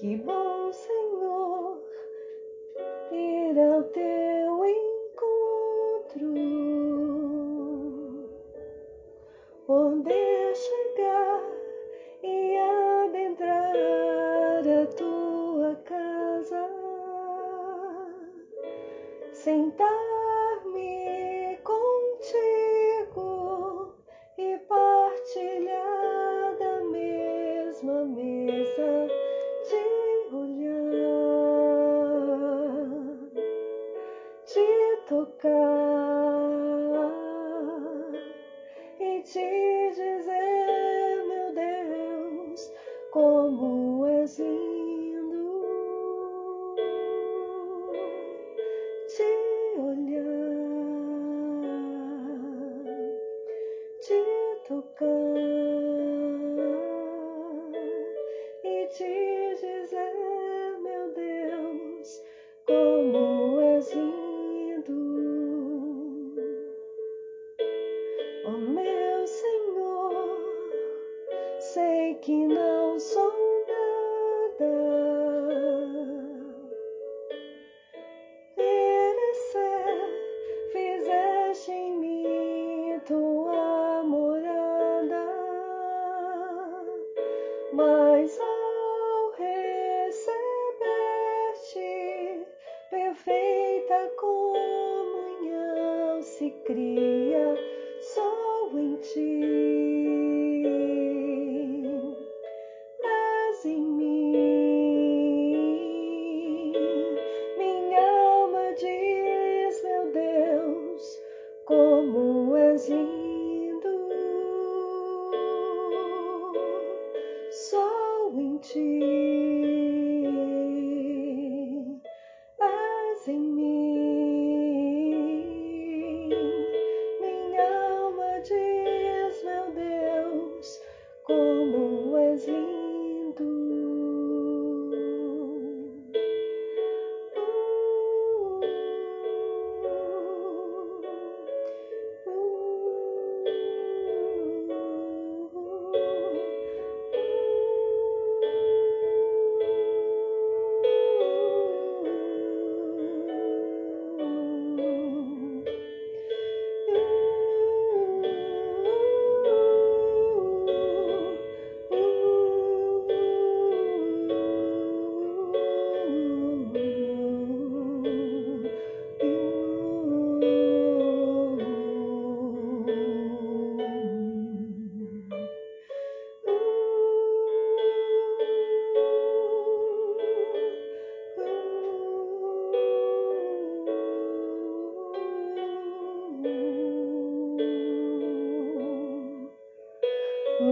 Que bom, Senhor, ir ao teu encontro, poder chegar e adentrar a tua casa, sentar-me tocar e te dizer, meu Deus, como és lindo. Oh meu Senhor, sei que não sou Jesus